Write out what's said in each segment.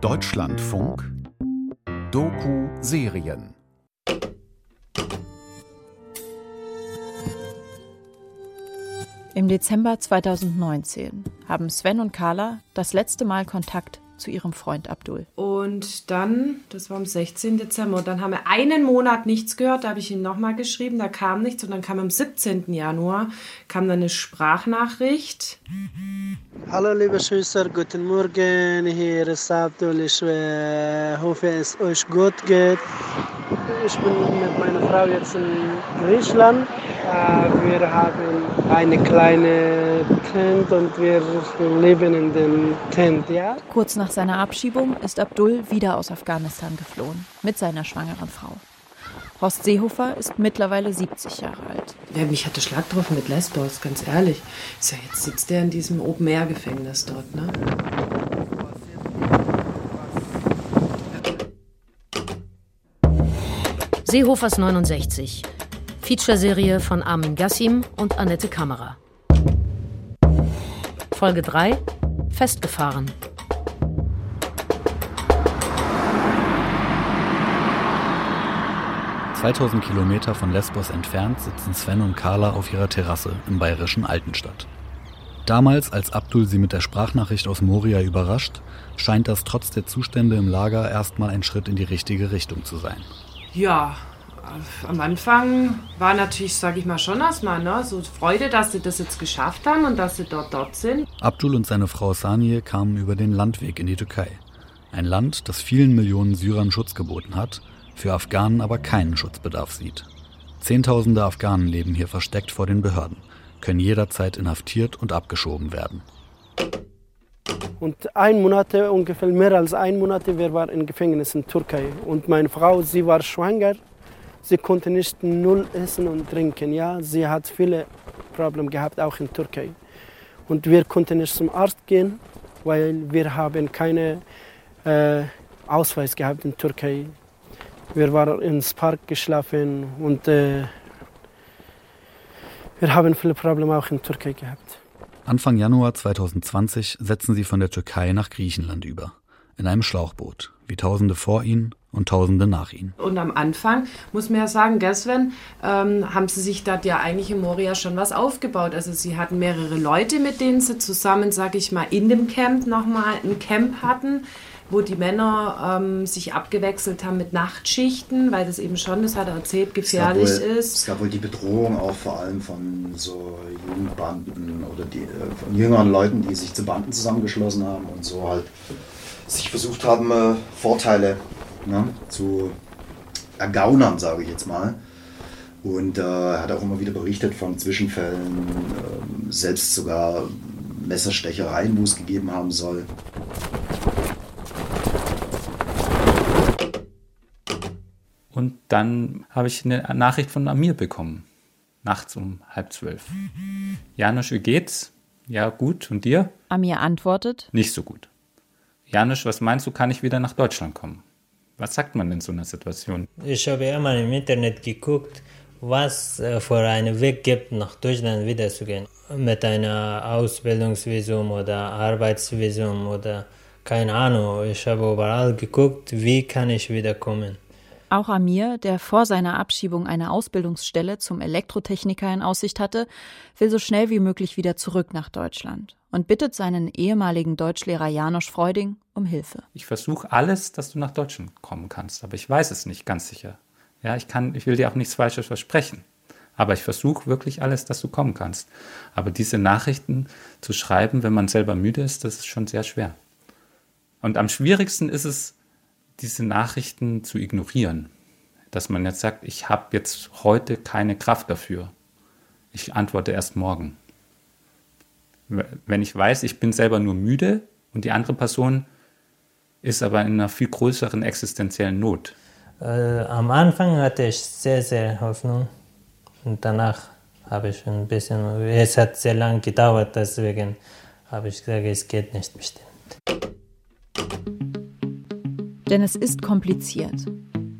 Deutschlandfunk Doku-Serien. Im Dezember 2019 haben Sven und Carla das letzte Mal Kontakt zu ihrem Freund Abdul. Und dann, das war am 16. Dezember, und dann haben wir einen Monat nichts gehört, da habe ich ihn nochmal geschrieben, da kam nichts und dann kam am 17. Januar, kam dann eine Sprachnachricht. Hallo liebe Schwester, guten Morgen, hier ist Abdul, ich äh, hoffe es euch gut geht. Ich bin mit meiner Frau jetzt in Griechenland. Wir haben eine kleine Tent und wir leben in dem Tent, ja. Kurz nach seiner Abschiebung ist Abdul wieder aus Afghanistan geflohen, mit seiner schwangeren Frau. Horst Seehofer ist mittlerweile 70 Jahre alt. Ja, mich hatte Schlag getroffen mit Lesbos, ganz ehrlich. So, jetzt sitzt er in diesem Open-Air-Gefängnis dort, ne? Seehofers 69. Featureserie von Armin Gassim und Annette Kammerer. Folge 3. Festgefahren. ...2000 Kilometer von Lesbos entfernt sitzen Sven und Carla auf ihrer Terrasse im bayerischen Altenstadt. Damals, als Abdul sie mit der Sprachnachricht aus Moria überrascht, scheint das trotz der Zustände im Lager erstmal ein Schritt in die richtige Richtung zu sein. Ja, am Anfang war natürlich, sage ich mal, schon erstmal ne, so Freude, dass sie das jetzt geschafft haben und dass sie dort dort sind. Abdul und seine Frau Sanie kamen über den Landweg in die Türkei. Ein Land, das vielen Millionen Syrern Schutz geboten hat, für Afghanen aber keinen Schutzbedarf sieht. Zehntausende Afghanen leben hier versteckt vor den Behörden, können jederzeit inhaftiert und abgeschoben werden. Und ein Monat, ungefähr mehr als ein Monat, wir waren im Gefängnis in Türkei. Und meine Frau, sie war schwanger Sie konnte nicht null essen und trinken. Ja, sie hat viele Probleme gehabt, auch in Türkei. Und wir konnten nicht zum Arzt gehen, weil wir haben keinen äh, Ausweis gehabt in Türkei. Wir waren ins Park geschlafen und äh, wir haben viele Probleme auch in Türkei gehabt. Anfang Januar 2020 setzen sie von der Türkei nach Griechenland über, in einem Schlauchboot, wie Tausende vor ihnen und Tausende nach ihnen. Und am Anfang, muss man ja sagen, gell Sven, ähm, haben sie sich dort ja eigentlich in Moria schon was aufgebaut. Also sie hatten mehrere Leute, mit denen sie zusammen, sag ich mal, in dem Camp nochmal ein Camp hatten wo die Männer ähm, sich abgewechselt haben mit Nachtschichten, weil das eben schon, das hat er erzählt, gefährlich es wohl, ist. Es gab wohl die Bedrohung auch vor allem von so Jugendbanden oder die, äh, von jüngeren Leuten, die sich zu Banden zusammengeschlossen haben und so halt sich versucht haben, äh, Vorteile ne, zu ergaunern, sage ich jetzt mal. Und äh, er hat auch immer wieder berichtet von Zwischenfällen, äh, selbst sogar Messerstechereien, wo es gegeben haben soll. Und dann habe ich eine Nachricht von Amir bekommen. Nachts um halb zwölf. Janusz, wie geht's? Ja, gut. Und dir? Amir antwortet: Nicht so gut. Janusz, was meinst du, kann ich wieder nach Deutschland kommen? Was sagt man in so einer Situation? Ich habe immer im Internet geguckt, was äh, für einen Weg gibt, nach Deutschland wiederzugehen. Mit einem Ausbildungsvisum oder Arbeitsvisum oder keine Ahnung. Ich habe überall geguckt, wie kann ich wiederkommen. Auch Amir, der vor seiner Abschiebung eine Ausbildungsstelle zum Elektrotechniker in Aussicht hatte, will so schnell wie möglich wieder zurück nach Deutschland und bittet seinen ehemaligen Deutschlehrer Janosch Freuding um Hilfe. Ich versuche alles, dass du nach Deutschland kommen kannst, aber ich weiß es nicht ganz sicher. Ja, ich kann, ich will dir auch nichts Falsches versprechen. Aber ich versuche wirklich alles, dass du kommen kannst. Aber diese Nachrichten zu schreiben, wenn man selber müde ist, das ist schon sehr schwer. Und am schwierigsten ist es, diese Nachrichten zu ignorieren. Dass man jetzt sagt, ich habe jetzt heute keine Kraft dafür. Ich antworte erst morgen. Wenn ich weiß, ich bin selber nur müde und die andere Person ist aber in einer viel größeren existenziellen Not. Äh, am Anfang hatte ich sehr, sehr Hoffnung und danach habe ich ein bisschen, es hat sehr lange gedauert, deswegen habe ich gesagt, es geht nicht bestimmt. Denn es ist kompliziert.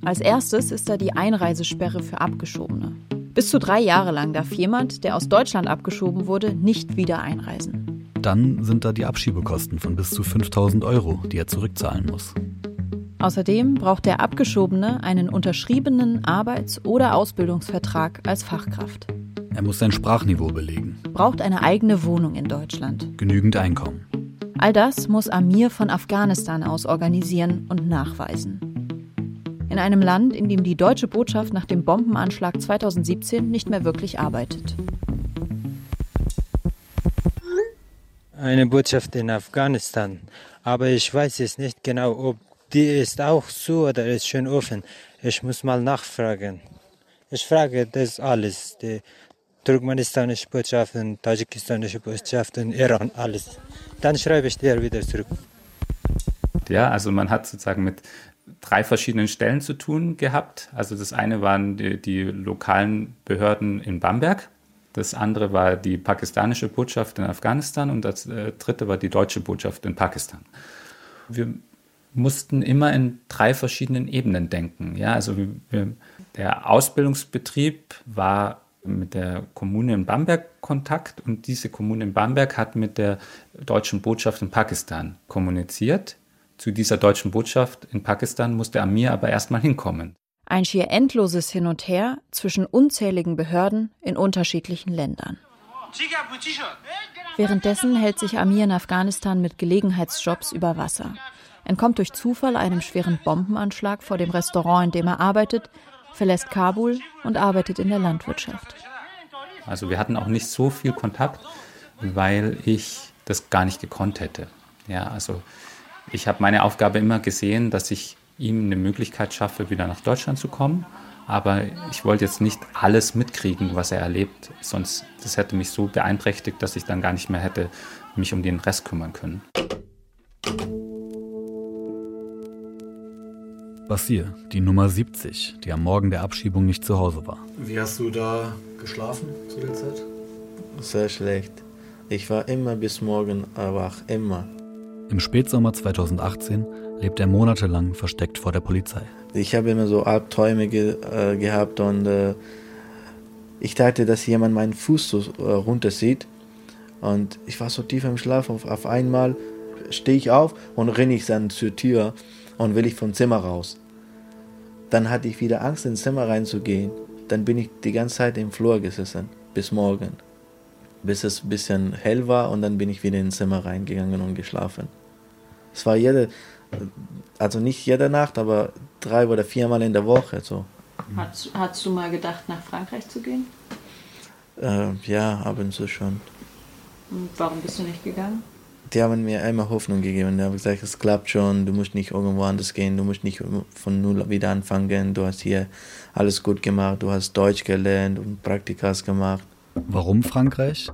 Als erstes ist da die Einreisesperre für Abgeschobene. Bis zu drei Jahre lang darf jemand, der aus Deutschland abgeschoben wurde, nicht wieder einreisen. Dann sind da die Abschiebekosten von bis zu 5000 Euro, die er zurückzahlen muss. Außerdem braucht der Abgeschobene einen unterschriebenen Arbeits- oder Ausbildungsvertrag als Fachkraft. Er muss sein Sprachniveau belegen. Braucht eine eigene Wohnung in Deutschland. Genügend Einkommen. All das muss Amir von Afghanistan aus organisieren und nachweisen. In einem Land, in dem die deutsche Botschaft nach dem Bombenanschlag 2017 nicht mehr wirklich arbeitet. Eine Botschaft in Afghanistan, aber ich weiß es nicht genau, ob die ist auch zu oder ist schon offen. Ich muss mal nachfragen. Ich frage das alles. Die turkmenistanische Botschaft und tadschikistanische Botschaft und Iran, alles. Dann schreibe ich dir wieder zurück. Ja, also man hat sozusagen mit drei verschiedenen Stellen zu tun gehabt. Also das eine waren die, die lokalen Behörden in Bamberg. Das andere war die pakistanische Botschaft in Afghanistan und das äh, dritte war die deutsche Botschaft in Pakistan. Wir mussten immer in drei verschiedenen Ebenen denken. Ja, also wir, der Ausbildungsbetrieb war mit der Kommune in Bamberg Kontakt und diese Kommune in Bamberg hat mit der deutschen Botschaft in Pakistan kommuniziert. Zu dieser deutschen Botschaft in Pakistan musste Amir aber erstmal hinkommen. Ein schier endloses Hin und Her zwischen unzähligen Behörden in unterschiedlichen Ländern. Währenddessen hält sich Amir in Afghanistan mit Gelegenheitsjobs über Wasser entkommt durch Zufall einem schweren Bombenanschlag vor dem Restaurant, in dem er arbeitet, verlässt Kabul und arbeitet in der Landwirtschaft. Also wir hatten auch nicht so viel Kontakt, weil ich das gar nicht gekonnt hätte. Ja, also ich habe meine Aufgabe immer gesehen, dass ich ihm eine Möglichkeit schaffe, wieder nach Deutschland zu kommen. Aber ich wollte jetzt nicht alles mitkriegen, was er erlebt, sonst das hätte mich so beeinträchtigt, dass ich dann gar nicht mehr hätte mich um den Rest kümmern können. Basir, die Nummer 70, die am Morgen der Abschiebung nicht zu Hause war. Wie hast du da geschlafen zu der Zeit? Sehr schlecht. Ich war immer bis morgen wach, immer. Im Spätsommer 2018 lebt er monatelang versteckt vor der Polizei. Ich habe immer so Albträume ge äh, gehabt und äh, ich dachte, dass jemand meinen Fuß so äh, runter sieht. Und ich war so tief im Schlaf, auf, auf einmal stehe ich auf und renne ich dann zur Tür und will ich vom Zimmer raus. Dann hatte ich wieder Angst, ins Zimmer reinzugehen. Dann bin ich die ganze Zeit im Flur gesessen, bis morgen. Bis es ein bisschen hell war und dann bin ich wieder ins Zimmer reingegangen und geschlafen. Es war jede, also nicht jede Nacht, aber drei oder viermal in der Woche so. Hast, hast du mal gedacht, nach Frankreich zu gehen? Äh, ja, ab und zu schon. Und warum bist du nicht gegangen? die haben mir immer Hoffnung gegeben. Die haben gesagt, es klappt schon, du musst nicht irgendwo anders gehen, du musst nicht von null wieder anfangen, du hast hier alles gut gemacht, du hast Deutsch gelernt und Praktikas gemacht. Warum Frankreich?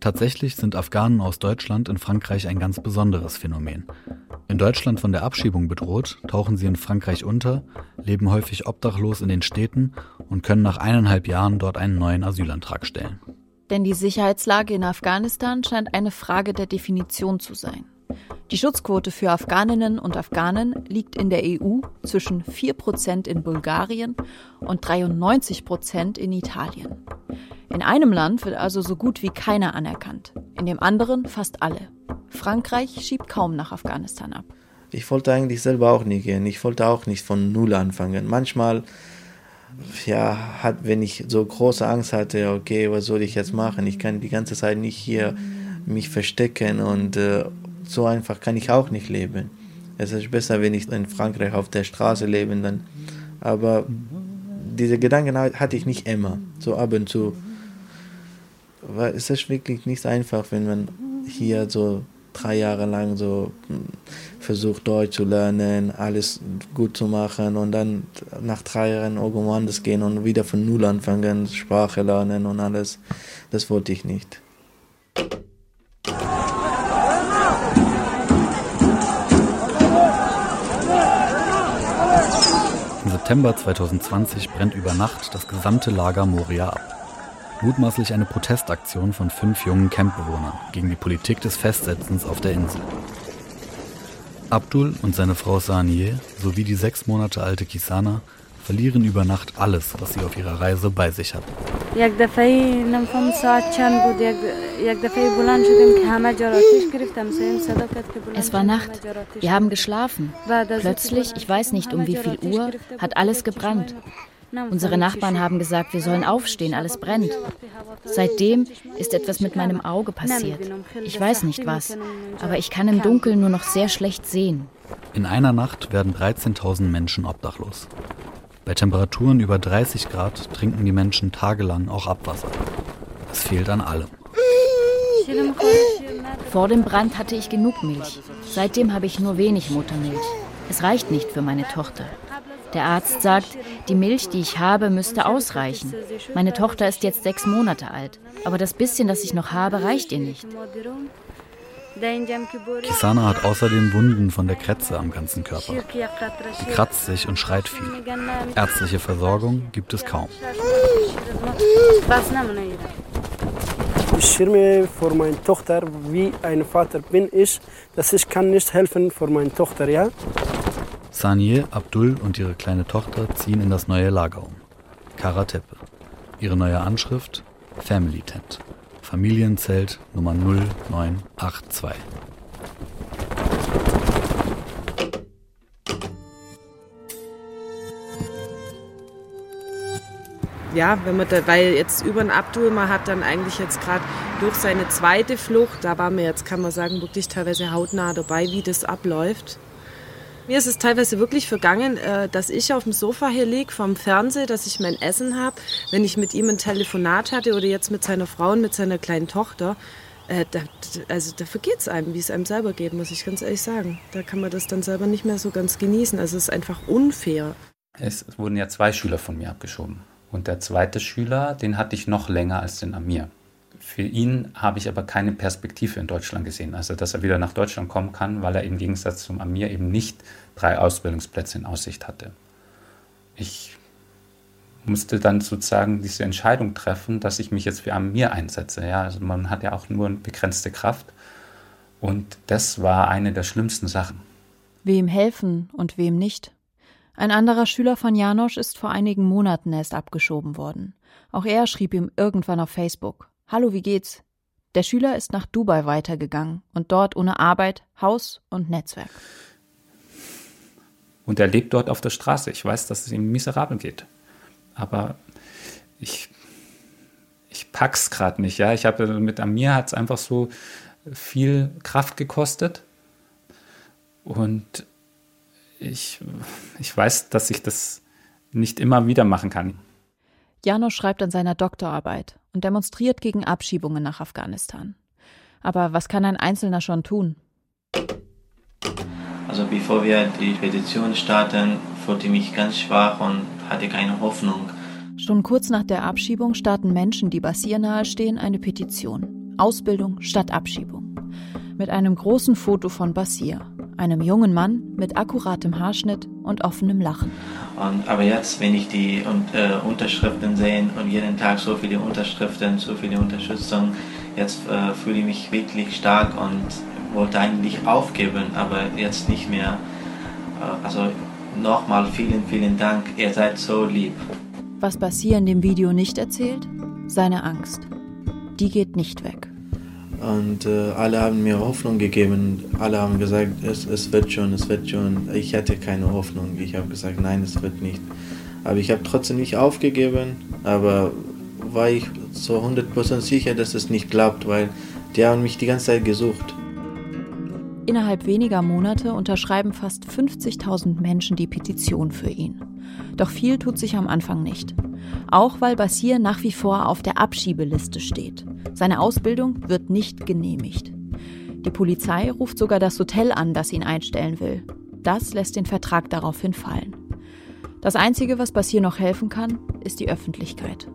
Tatsächlich sind Afghanen aus Deutschland in Frankreich ein ganz besonderes Phänomen. In Deutschland von der Abschiebung bedroht, tauchen sie in Frankreich unter, leben häufig obdachlos in den Städten und können nach eineinhalb Jahren dort einen neuen Asylantrag stellen. Denn die Sicherheitslage in Afghanistan scheint eine Frage der Definition zu sein. Die Schutzquote für Afghaninnen und Afghanen liegt in der EU zwischen 4% in Bulgarien und 93% in Italien. In einem Land wird also so gut wie keiner anerkannt, in dem anderen fast alle. Frankreich schiebt kaum nach Afghanistan ab. Ich wollte eigentlich selber auch nie gehen. Ich wollte auch nicht von Null anfangen. Manchmal ja, hat, wenn ich so große Angst hatte, okay, was soll ich jetzt machen? Ich kann die ganze Zeit nicht hier mich verstecken und äh, so einfach kann ich auch nicht leben. Es ist besser, wenn ich in Frankreich auf der Straße lebe, dann. Aber diese Gedanken hatte ich nicht immer, so ab und zu. Weil es ist wirklich nicht einfach, wenn man hier so drei Jahre lang so hm, versucht Deutsch zu lernen, alles gut zu machen und dann nach drei Jahren irgendwo anders gehen und wieder von Null anfangen, Sprache lernen und alles. Das wollte ich nicht. Im September 2020 brennt über Nacht das gesamte Lager Moria ab. Mutmaßlich eine Protestaktion von fünf jungen Campbewohnern gegen die Politik des Festsetzens auf der Insel. Abdul und seine Frau Saniye sowie die sechs Monate alte Kisana verlieren über Nacht alles, was sie auf ihrer Reise bei sich hatten. Es war Nacht. Wir haben geschlafen. Plötzlich, ich weiß nicht um wie viel Uhr, hat alles gebrannt. Unsere Nachbarn haben gesagt, wir sollen aufstehen, alles brennt. Seitdem ist etwas mit meinem Auge passiert. Ich weiß nicht was, aber ich kann im Dunkeln nur noch sehr schlecht sehen. In einer Nacht werden 13.000 Menschen obdachlos. Bei Temperaturen über 30 Grad trinken die Menschen tagelang auch Abwasser. Es fehlt an allem. Vor dem Brand hatte ich genug Milch. Seitdem habe ich nur wenig Muttermilch. Es reicht nicht für meine Tochter. Der Arzt sagt, die Milch, die ich habe, müsste ausreichen. Meine Tochter ist jetzt sechs Monate alt, aber das bisschen, das ich noch habe, reicht ihr nicht. Kisana hat außerdem Wunden von der Krätze am ganzen Körper. Sie kratzt sich und schreit viel. Ärztliche Versorgung gibt es kaum. Ich schirme vor meiner Tochter, wie ein Vater bin ich, dass ich kann nicht helfen vor meiner Tochter, ja? Sanier, Abdul und ihre kleine Tochter ziehen in das neue Lager um. Karatepe. Ihre neue Anschrift Family Tent. Familienzelt Nummer 0982. ja, wenn man da, weil jetzt über den Abdul, man hat dann eigentlich jetzt gerade durch seine zweite Flucht, da war mir jetzt, kann man sagen, wirklich teilweise hautnah dabei, wie das abläuft. Mir ist es teilweise wirklich vergangen, äh, dass ich auf dem Sofa hier liege vom Fernseher, dass ich mein Essen habe. Wenn ich mit ihm ein Telefonat hatte oder jetzt mit seiner Frau und mit seiner kleinen Tochter, äh, da, also da vergeht es einem, wie es einem selber geht, muss ich ganz ehrlich sagen. Da kann man das dann selber nicht mehr so ganz genießen. Also es ist einfach unfair. Es wurden ja zwei Schüler von mir abgeschoben. Und der zweite Schüler, den hatte ich noch länger als den Amir. Für ihn habe ich aber keine Perspektive in Deutschland gesehen, also dass er wieder nach Deutschland kommen kann, weil er im Gegensatz zum Amir eben nicht drei Ausbildungsplätze in Aussicht hatte. Ich musste dann sozusagen diese Entscheidung treffen, dass ich mich jetzt für Amir einsetze. Ja, also man hat ja auch nur eine begrenzte Kraft. Und das war eine der schlimmsten Sachen. Wem helfen und wem nicht? Ein anderer Schüler von Janosch ist vor einigen Monaten erst abgeschoben worden. Auch er schrieb ihm irgendwann auf Facebook. Hallo, wie geht's? Der Schüler ist nach Dubai weitergegangen und dort ohne Arbeit, Haus und Netzwerk. Und er lebt dort auf der Straße. Ich weiß, dass es ihm miserabel geht. Aber ich, ich pack's gerade nicht. Ja? Ich habe mit Amir hat es einfach so viel Kraft gekostet. Und ich, ich weiß, dass ich das nicht immer wieder machen kann. Jano schreibt an seiner Doktorarbeit und demonstriert gegen Abschiebungen nach Afghanistan. Aber was kann ein Einzelner schon tun? Also bevor wir die Petition starten, fühlte ich mich ganz schwach und hatte keine Hoffnung. Schon kurz nach der Abschiebung starten Menschen, die Basir nahestehen, eine Petition. Ausbildung statt Abschiebung. Mit einem großen Foto von Basir, einem jungen Mann mit akkuratem Haarschnitt und offenem Lachen. Und, aber jetzt, wenn ich die äh, Unterschriften sehe und jeden Tag so viele Unterschriften, so viele Unterstützung, jetzt äh, fühle ich mich wirklich stark und wollte eigentlich aufgeben, aber jetzt nicht mehr. Äh, also nochmal vielen, vielen Dank, ihr seid so lieb. Was Basir in dem Video nicht erzählt? Seine Angst. Die geht nicht weg. Und äh, alle haben mir Hoffnung gegeben. Alle haben gesagt, es, es wird schon, es wird schon. Ich hatte keine Hoffnung. Ich habe gesagt, nein, es wird nicht. Aber ich habe trotzdem nicht aufgegeben. Aber war ich so 100% sicher, dass es nicht klappt, weil die haben mich die ganze Zeit gesucht. Innerhalb weniger Monate unterschreiben fast 50.000 Menschen die Petition für ihn. Doch viel tut sich am Anfang nicht. Auch weil Basir nach wie vor auf der Abschiebeliste steht. Seine Ausbildung wird nicht genehmigt. Die Polizei ruft sogar das Hotel an, das ihn einstellen will. Das lässt den Vertrag daraufhin fallen. Das Einzige, was Basir noch helfen kann, ist die Öffentlichkeit.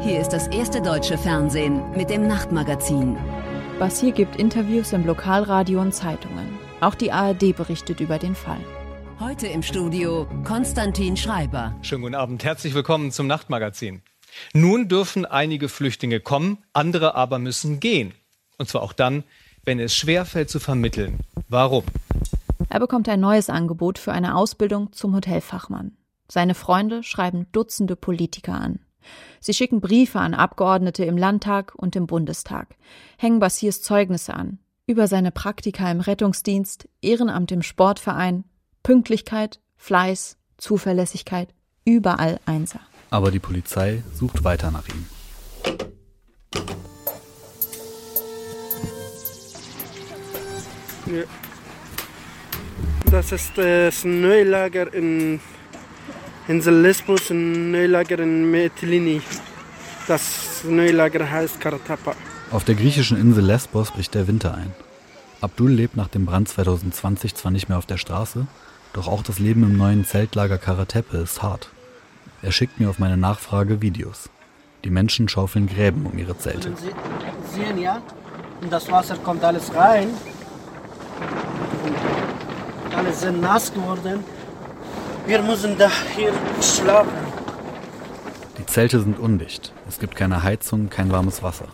Hier ist das erste deutsche Fernsehen mit dem Nachtmagazin. Basir gibt Interviews im Lokalradio und Zeitungen. Auch die ARD berichtet über den Fall. Heute im Studio Konstantin Schreiber. Schönen guten Abend, herzlich willkommen zum Nachtmagazin. Nun dürfen einige Flüchtlinge kommen, andere aber müssen gehen. Und zwar auch dann, wenn es schwerfällt zu vermitteln. Warum? Er bekommt ein neues Angebot für eine Ausbildung zum Hotelfachmann. Seine Freunde schreiben Dutzende Politiker an. Sie schicken Briefe an Abgeordnete im Landtag und im Bundestag, hängen Basirs Zeugnisse an, über seine Praktika im Rettungsdienst, Ehrenamt im Sportverein, Pünktlichkeit, Fleiß, Zuverlässigkeit, überall Einser. Aber die Polizei sucht weiter nach ihm. Ja. Das ist das Neulager in Insel Lesbos, ein Neulager in Metlini. Das Neulager heißt Karatapa. Auf der griechischen Insel Lesbos bricht der Winter ein. Abdul lebt nach dem Brand 2020 zwar nicht mehr auf der Straße, doch auch das Leben im neuen Zeltlager Karatepe ist hart. Er schickt mir auf meine Nachfrage Videos. Die Menschen schaufeln Gräben um ihre Zelte. Sie sehen ja, und das Wasser kommt alles rein. Alles sind nass geworden. Wir müssen da hier schlafen. Die Zelte sind undicht. Es gibt keine Heizung, kein warmes Wasser.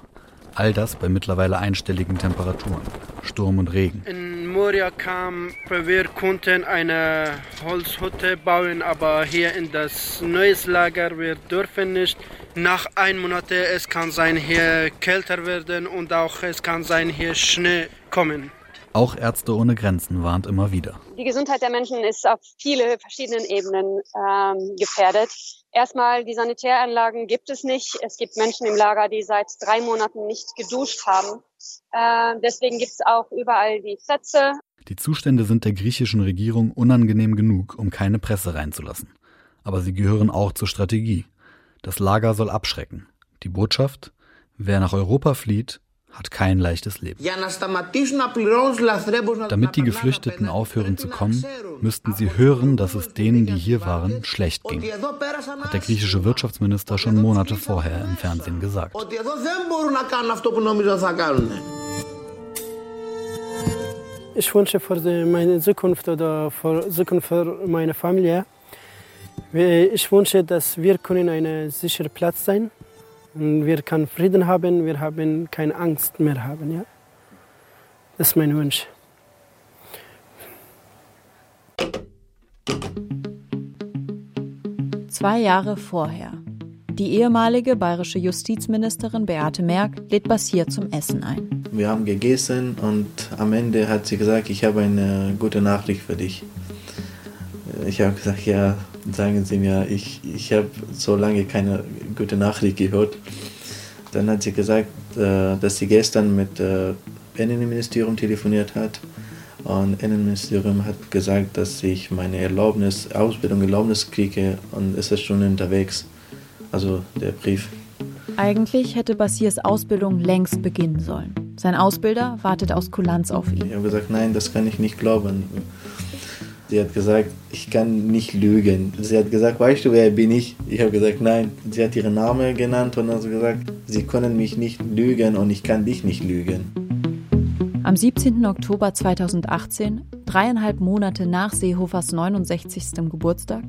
All das bei mittlerweile einstelligen Temperaturen, Sturm und Regen. In Moria kam, wir konnten eine Holzhütte bauen, aber hier in das neues Lager, wir dürfen nicht. Nach einem Monat, es kann sein, hier kälter werden und auch es kann sein, hier Schnee kommen. Auch Ärzte ohne Grenzen warnt immer wieder. Die Gesundheit der Menschen ist auf viele verschiedenen Ebenen ähm, gefährdet. Erstmal, die Sanitäranlagen gibt es nicht. Es gibt Menschen im Lager, die seit drei Monaten nicht geduscht haben. Äh, deswegen gibt es auch überall die Plätze. Die Zustände sind der griechischen Regierung unangenehm genug, um keine Presse reinzulassen. Aber sie gehören auch zur Strategie. Das Lager soll abschrecken. Die Botschaft? Wer nach Europa flieht, hat kein leichtes Leben. Damit die Geflüchteten aufhören zu kommen, müssten sie hören, dass es denen, die hier waren, schlecht ging, hat der griechische Wirtschaftsminister schon Monate vorher im Fernsehen gesagt. Ich wünsche für meine Zukunft oder für Zukunft für meine Familie, ich wünsche, dass wir können ein sicherer Platz sein und wir können Frieden haben, wir haben keine Angst mehr haben. Ja? Das ist mein Wunsch. Zwei Jahre vorher. Die ehemalige bayerische Justizministerin Beate Merck lädt Bassier zum Essen ein. Wir haben gegessen und am Ende hat sie gesagt, ich habe eine gute Nachricht für dich. Ich habe gesagt, ja, sagen Sie mir, ich, ich habe so lange keine gute Nachricht gehört. Dann hat sie gesagt, äh, dass sie gestern mit dem äh, Innenministerium telefoniert hat. Und das Innenministerium hat gesagt, dass ich meine Erlaubnis, Ausbildung Erlaubnis kriege und es ist schon unterwegs. Also der Brief. Eigentlich hätte Basirs Ausbildung längst beginnen sollen. Sein Ausbilder wartet aus Kulanz auf ihn. Ich habe gesagt, nein, das kann ich nicht glauben. Sie hat gesagt, ich kann nicht lügen. Sie hat gesagt, weißt du, wer bin ich? Ich habe gesagt, nein. Sie hat ihren Namen genannt und hat gesagt, sie können mich nicht lügen und ich kann dich nicht lügen. Am 17. Oktober 2018, dreieinhalb Monate nach Seehofers 69. Geburtstag,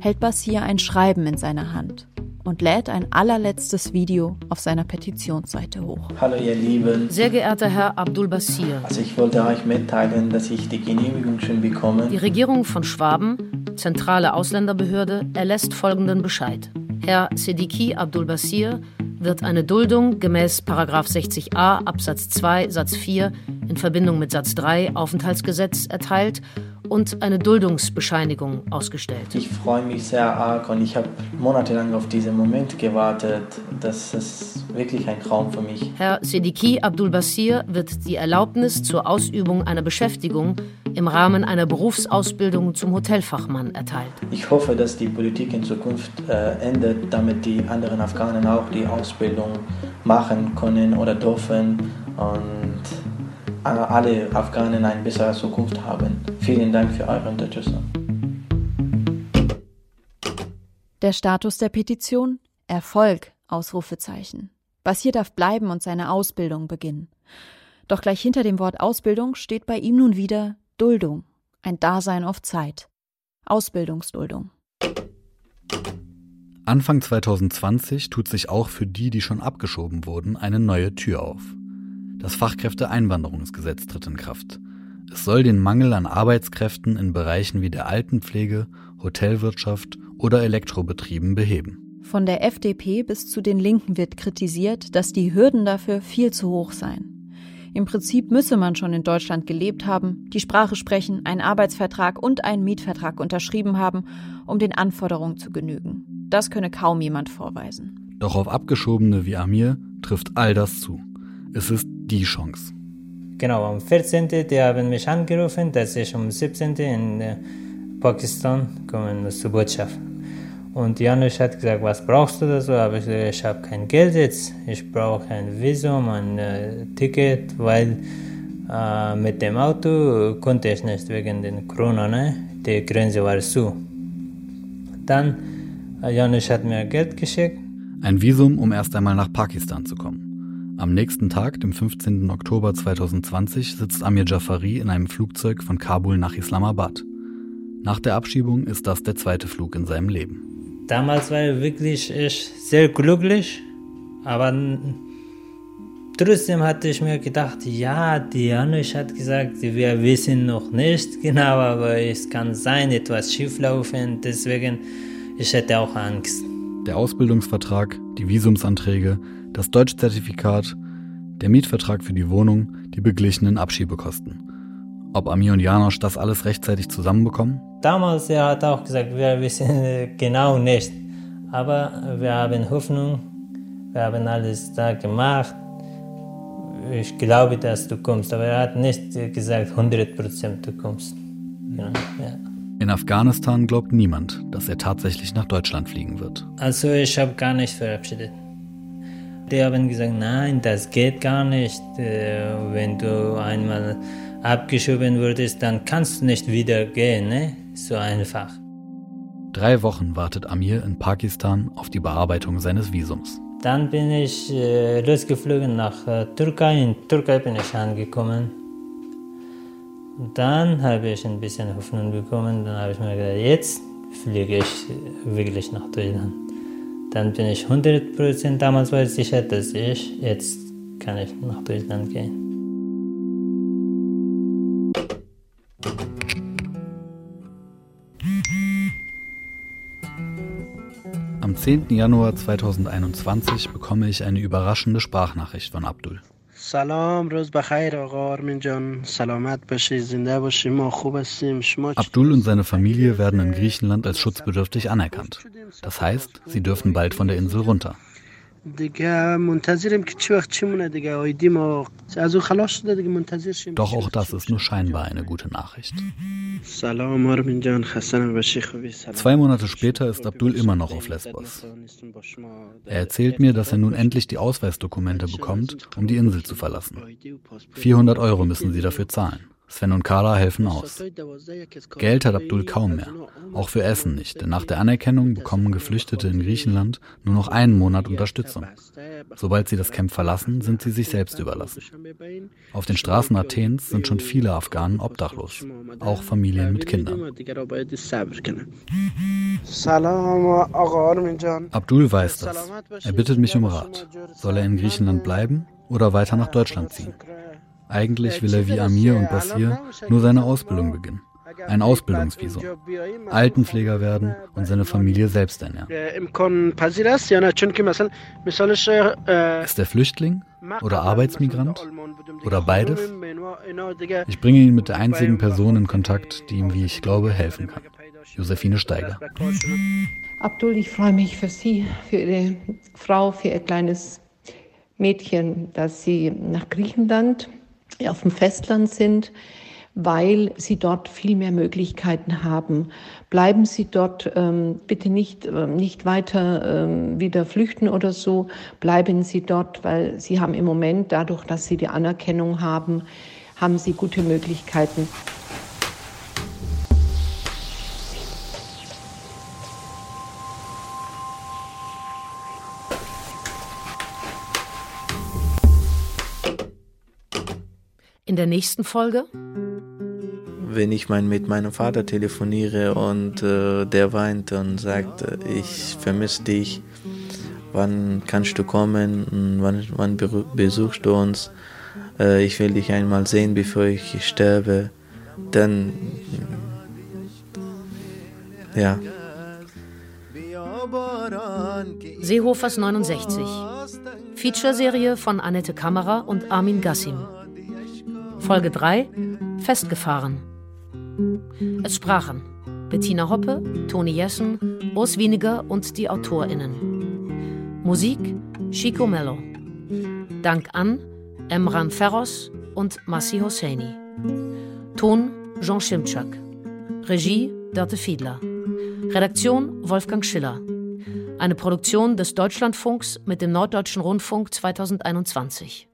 hält Basir ein Schreiben in seiner Hand und lädt ein allerletztes Video auf seiner Petitionsseite hoch. Hallo ihr Lieben. Sehr geehrter Herr Abdul Basir. Also ich wollte euch mitteilen, dass ich die Genehmigung schon bekomme. Die Regierung von Schwaben, zentrale Ausländerbehörde, erlässt folgenden Bescheid. Herr Sediki Abdul Basir wird eine Duldung gemäß 60a Absatz 2 Satz 4 in Verbindung mit Satz 3 Aufenthaltsgesetz erteilt und eine Duldungsbescheinigung ausgestellt. Ich freue mich sehr arg und ich habe monatelang auf diesen Moment gewartet. Das ist wirklich ein Traum für mich. Herr Sediki Abdul Basir wird die Erlaubnis zur Ausübung einer Beschäftigung im Rahmen einer Berufsausbildung zum Hotelfachmann erteilt. Ich hoffe, dass die Politik in Zukunft äh, endet, damit die anderen Afghanen auch die Ausbildung machen können oder dürfen und alle Afghanen eine bessere Zukunft haben. Vielen Dank für eure Unterstützung. Der Status der Petition? Erfolg, Ausrufezeichen. Basir darf bleiben und seine Ausbildung beginnen. Doch gleich hinter dem Wort Ausbildung steht bei ihm nun wieder Duldung, ein Dasein auf Zeit. Ausbildungsduldung. Anfang 2020 tut sich auch für die, die schon abgeschoben wurden, eine neue Tür auf. Das Fachkräfteeinwanderungsgesetz tritt in Kraft. Es soll den Mangel an Arbeitskräften in Bereichen wie der Altenpflege, Hotelwirtschaft oder Elektrobetrieben beheben. Von der FDP bis zu den Linken wird kritisiert, dass die Hürden dafür viel zu hoch seien. Im Prinzip müsse man schon in Deutschland gelebt haben, die Sprache sprechen, einen Arbeitsvertrag und einen Mietvertrag unterschrieben haben, um den Anforderungen zu genügen. Das könne kaum jemand vorweisen. Doch auf Abgeschobene wie Amir trifft all das zu. Es ist die Chance. Genau, am 14. die haben mich angerufen, dass ich am 17. in äh, Pakistan kommen zur Botschaft. Und Janusz hat gesagt, was brauchst du da so? Aber ich gesagt, ich habe kein Geld jetzt. Ich brauche ein Visum, ein äh, Ticket, weil äh, mit dem Auto konnte ich nicht wegen den Corona, ne? Die Grenze war zu. Dann, äh, Janusz hat mir Geld geschickt. Ein Visum, um erst einmal nach Pakistan zu kommen. Am nächsten Tag, dem 15. Oktober 2020, sitzt Amir Jafari in einem Flugzeug von Kabul nach Islamabad. Nach der Abschiebung ist das der zweite Flug in seinem Leben. Damals war ich wirklich ich sehr glücklich, aber trotzdem hatte ich mir gedacht, ja, die Janusz hat gesagt, wir wissen noch nicht genau, aber es kann sein, etwas schieflaufen, deswegen ich hätte auch Angst. Der Ausbildungsvertrag, die Visumsanträge, das Deutschzertifikat, der Mietvertrag für die Wohnung, die beglichenen Abschiebekosten. Ob Amir und Janosch das alles rechtzeitig zusammenbekommen? Damals er hat auch gesagt, wir wissen genau nicht. Aber wir haben Hoffnung, wir haben alles da gemacht. Ich glaube, dass du kommst. Aber er hat nicht gesagt, 100 Prozent du kommst. Genau, ja. In Afghanistan glaubt niemand, dass er tatsächlich nach Deutschland fliegen wird. Also ich habe gar nicht verabschiedet. Die haben gesagt, nein, das geht gar nicht. Äh, wenn du einmal abgeschoben wurdest, dann kannst du nicht wieder gehen, ne? So einfach. Drei Wochen wartet Amir in Pakistan auf die Bearbeitung seines Visums. Dann bin ich äh, losgeflogen nach äh, Türkei. In Türkei bin ich angekommen. Dann habe ich ein bisschen Hoffnung bekommen. Dann habe ich mir gedacht, jetzt fliege ich wirklich nach Deutschland. Dann bin ich 100% damals war ich sicher, dass ich jetzt kann ich nach Deutschland gehen. Am 10. Januar 2021 bekomme ich eine überraschende Sprachnachricht von Abdul. سلام روز بخیر آقا آرمین جان سلامت باشی زنده باشی ما خوب هستیم شما Abdul und seine Familie werden in Griechenland als schutzbedürftig anerkannt. Das heißt, sie dürfen bald von der Insel runter. دیگه منتظریم که چی وقت چی مونه دیگه آیدی ما از اون خلاص شده دیگه منتظر شیم Doch auch das ist nur scheinbar eine gute Nachricht. سلام آرمین جان خسته نباشی خوبی سلام Zwei Monate später ist Abdul immer noch auf Lesbos. Er erzählt mir, dass er nun endlich die Ausweisdokumente bekommt, um die Insel zu verlassen. 400 Euro müssen sie dafür zahlen. Sven und Carla helfen aus. Geld hat Abdul kaum mehr, auch für Essen nicht, denn nach der Anerkennung bekommen Geflüchtete in Griechenland nur noch einen Monat Unterstützung. Sobald sie das Camp verlassen, sind sie sich selbst überlassen. Auf den Straßen Athens sind schon viele Afghanen obdachlos, auch Familien mit Kindern. Abdul weiß das. Er bittet mich um Rat. Soll er in Griechenland bleiben oder weiter nach Deutschland ziehen? Eigentlich will er wie Amir und Basir nur seine Ausbildung beginnen. Ein Ausbildungsvisum. Altenpfleger werden und seine Familie selbst ernähren. Ist er Flüchtling oder Arbeitsmigrant oder beides? Ich bringe ihn mit der einzigen Person in Kontakt, die ihm, wie ich glaube, helfen kann. Josephine Steiger. Abdul, ich freue mich für Sie, für Ihre Frau, für Ihr kleines Mädchen, dass Sie nach Griechenland auf dem Festland sind, weil sie dort viel mehr Möglichkeiten haben. Bleiben Sie dort, ähm, bitte nicht, ähm, nicht weiter ähm, wieder flüchten oder so. Bleiben Sie dort, weil Sie haben im Moment, dadurch, dass Sie die Anerkennung haben, haben Sie gute Möglichkeiten. In der nächsten Folge? Wenn ich mein, mit meinem Vater telefoniere und äh, der weint und sagt, äh, ich vermisse dich, wann kannst du kommen, wann, wann besuchst du uns, äh, ich will dich einmal sehen, bevor ich sterbe. dann ja. Seehofers 69. Featureserie von Annette Kammerer und Armin Gassim. Folge 3 Festgefahren. Es sprachen Bettina Hoppe, Toni Jessen, Urs Wieniger und die AutorInnen. Musik Chico Mello. Dank an Emran Ferros und Massi Hosseini. Ton Jean Schimczak. Regie Dörte Fiedler. Redaktion Wolfgang Schiller. Eine Produktion des Deutschlandfunks mit dem Norddeutschen Rundfunk 2021.